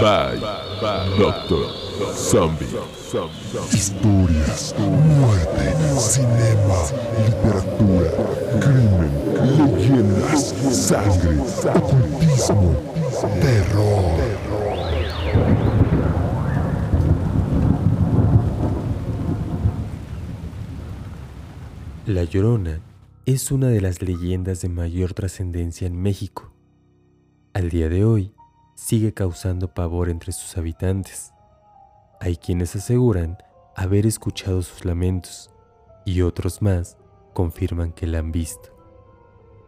Bye, Doctor Zombie. Historias, muerte, cinema, literatura, crimen, leyendas, sangre, ocultismo, terror. La Llorona es una de las leyendas de mayor trascendencia en México. Al día de hoy, sigue causando pavor entre sus habitantes. Hay quienes aseguran haber escuchado sus lamentos y otros más confirman que la han visto.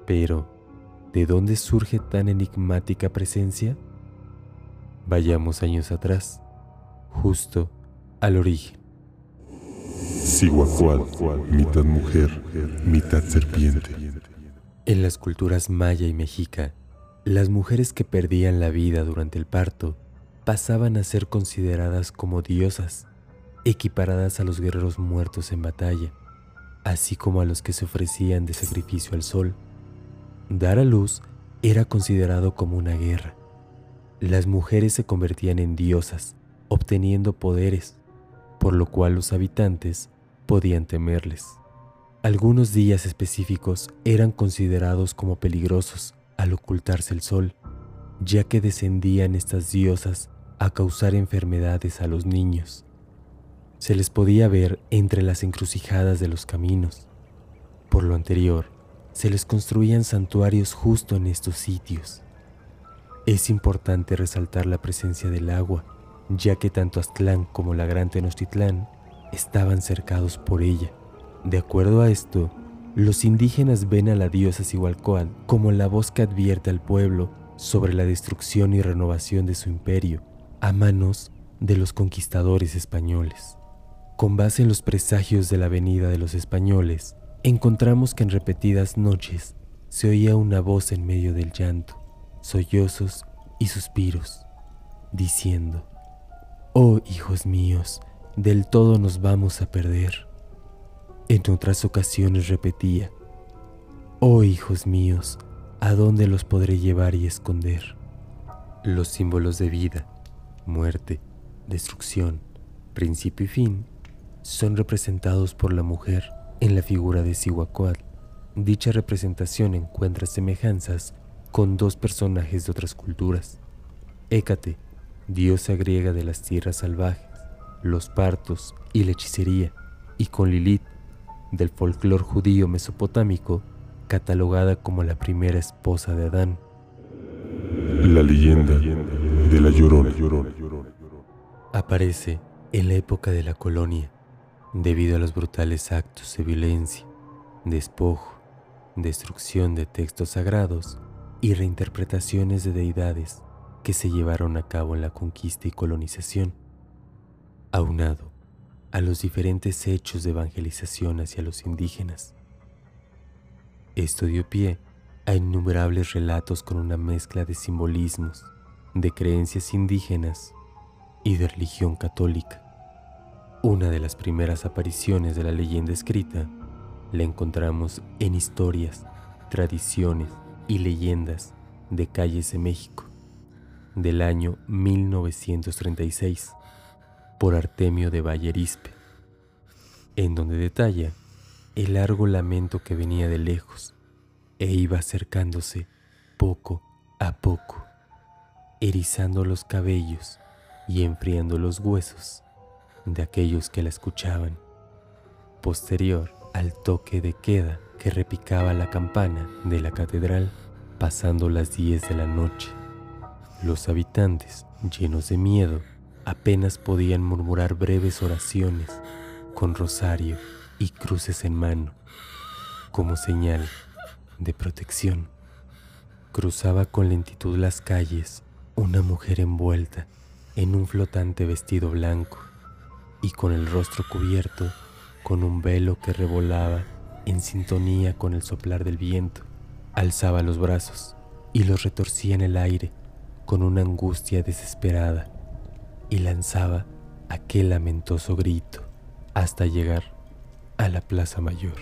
Pero, ¿de dónde surge tan enigmática presencia? Vayamos años atrás, justo al origen. Cihuacual, mitad mujer, mitad serpiente. En las culturas maya y mexica, las mujeres que perdían la vida durante el parto pasaban a ser consideradas como diosas, equiparadas a los guerreros muertos en batalla, así como a los que se ofrecían de sacrificio al sol. Dar a luz era considerado como una guerra. Las mujeres se convertían en diosas, obteniendo poderes, por lo cual los habitantes podían temerles. Algunos días específicos eran considerados como peligrosos al ocultarse el sol, ya que descendían estas diosas a causar enfermedades a los niños. Se les podía ver entre las encrucijadas de los caminos. Por lo anterior, se les construían santuarios justo en estos sitios. Es importante resaltar la presencia del agua, ya que tanto Aztlán como la Gran Tenochtitlán estaban cercados por ella. De acuerdo a esto, los indígenas ven a la diosa Cihualcoatl como la voz que advierte al pueblo sobre la destrucción y renovación de su imperio a manos de los conquistadores españoles. Con base en los presagios de la venida de los españoles, encontramos que en repetidas noches se oía una voz en medio del llanto, sollozos y suspiros, diciendo, Oh hijos míos, del todo nos vamos a perder. En otras ocasiones repetía, Oh hijos míos, ¿a dónde los podré llevar y esconder? Los símbolos de vida, muerte, destrucción, principio y fin son representados por la mujer en la figura de Cihuacoatl. Dicha representación encuentra semejanzas con dos personajes de otras culturas. Hécate, diosa griega de las tierras salvajes, los partos y la hechicería, y con Lilith, del folclore judío mesopotámico, catalogada como la primera esposa de Adán. La leyenda de la Llorona. Aparece en la época de la colonia, debido a los brutales actos de violencia, despojo, destrucción de textos sagrados y reinterpretaciones de deidades que se llevaron a cabo en la conquista y colonización, aunado a los diferentes hechos de evangelización hacia los indígenas. Esto dio pie a innumerables relatos con una mezcla de simbolismos, de creencias indígenas y de religión católica. Una de las primeras apariciones de la leyenda escrita la encontramos en historias, tradiciones y leyendas de calles de México del año 1936 por Artemio de Vallerispe, en donde detalla el largo lamento que venía de lejos e iba acercándose poco a poco, erizando los cabellos y enfriando los huesos de aquellos que la escuchaban. Posterior al toque de queda que repicaba la campana de la catedral pasando las 10 de la noche. Los habitantes, llenos de miedo, apenas podían murmurar breves oraciones con rosario y cruces en mano, como señal de protección. Cruzaba con lentitud las calles una mujer envuelta en un flotante vestido blanco y con el rostro cubierto con un velo que revolaba en sintonía con el soplar del viento. Alzaba los brazos y los retorcía en el aire con una angustia desesperada y lanzaba aquel lamentoso grito hasta llegar a la Plaza Mayor,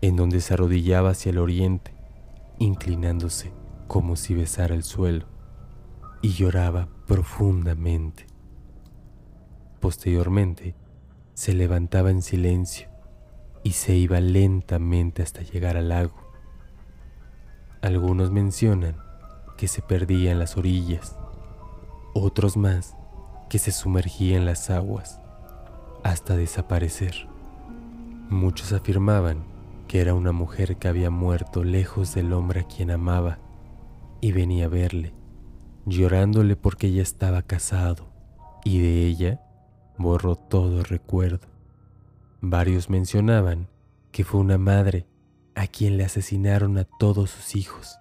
en donde se arrodillaba hacia el oriente, inclinándose como si besara el suelo. y lloraba profundamente. Posteriormente, se levantaba en silencio y se iba lentamente hasta llegar al lago. Algunos mencionan que se perdía en las orillas, otros más que se sumergía en las aguas hasta desaparecer. Muchos afirmaban que era una mujer que había muerto lejos del hombre a quien amaba y venía a verle, llorándole porque ella estaba casado y de ella borró todo recuerdo. Varios mencionaban que fue una madre a quien le asesinaron a todos sus hijos.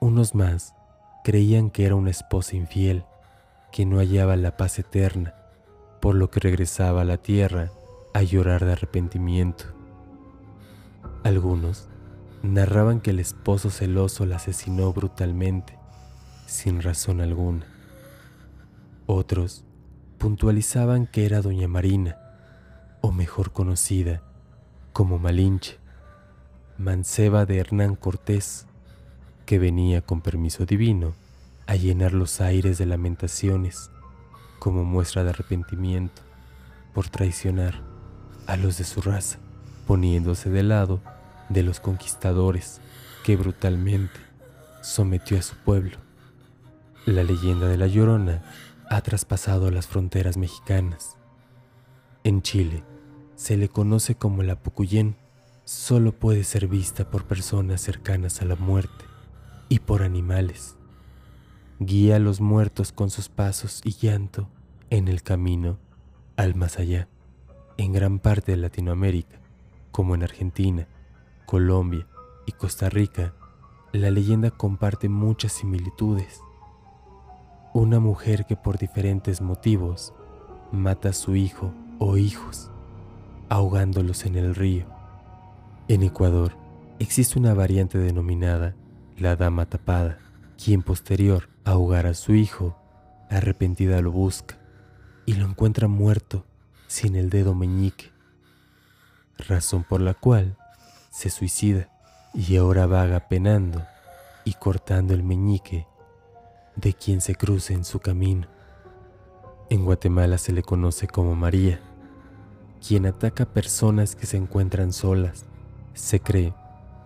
Unos más creían que era una esposa infiel que no hallaba la paz eterna, por lo que regresaba a la tierra a llorar de arrepentimiento. Algunos narraban que el esposo celoso la asesinó brutalmente, sin razón alguna. Otros puntualizaban que era doña Marina, o mejor conocida como Malinche, manceba de Hernán Cortés, que venía con permiso divino a llenar los aires de lamentaciones como muestra de arrepentimiento por traicionar a los de su raza, poniéndose de lado de los conquistadores que brutalmente sometió a su pueblo. La leyenda de la Llorona ha traspasado las fronteras mexicanas. En Chile se le conoce como la Pucuyén, solo puede ser vista por personas cercanas a la muerte y por animales. Guía a los muertos con sus pasos y llanto en el camino al más allá en gran parte de Latinoamérica, como en Argentina, Colombia y Costa Rica, la leyenda comparte muchas similitudes. Una mujer que por diferentes motivos mata a su hijo o hijos, ahogándolos en el río. En Ecuador existe una variante denominada la dama tapada, quien posterior a ahogar a su hijo, arrepentida lo busca y lo encuentra muerto sin el dedo meñique, razón por la cual se suicida y ahora vaga penando y cortando el meñique de quien se cruce en su camino. En Guatemala se le conoce como María, quien ataca personas que se encuentran solas. Se cree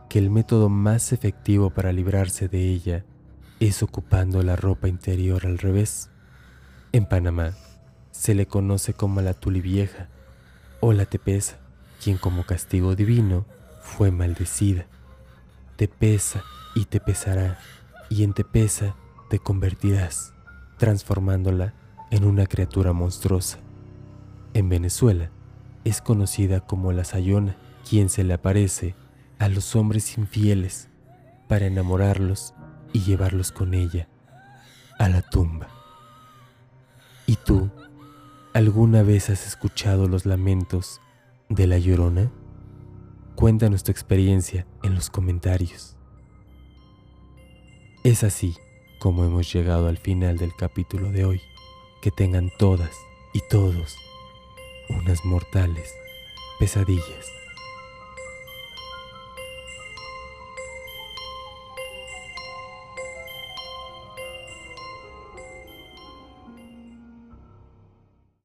que el método más efectivo para librarse de ella es ocupando la ropa interior al revés. En Panamá, se le conoce como la tulivieja o la tepesa, quien como castigo divino fue maldecida. Te pesa y te pesará, y en tepesa te convertirás, transformándola en una criatura monstruosa. En Venezuela es conocida como la Sayona, quien se le aparece a los hombres infieles para enamorarlos y llevarlos con ella a la tumba. ¿Y tú? ¿Alguna vez has escuchado los lamentos de la llorona? Cuéntanos tu experiencia en los comentarios. Es así como hemos llegado al final del capítulo de hoy. Que tengan todas y todos unas mortales pesadillas.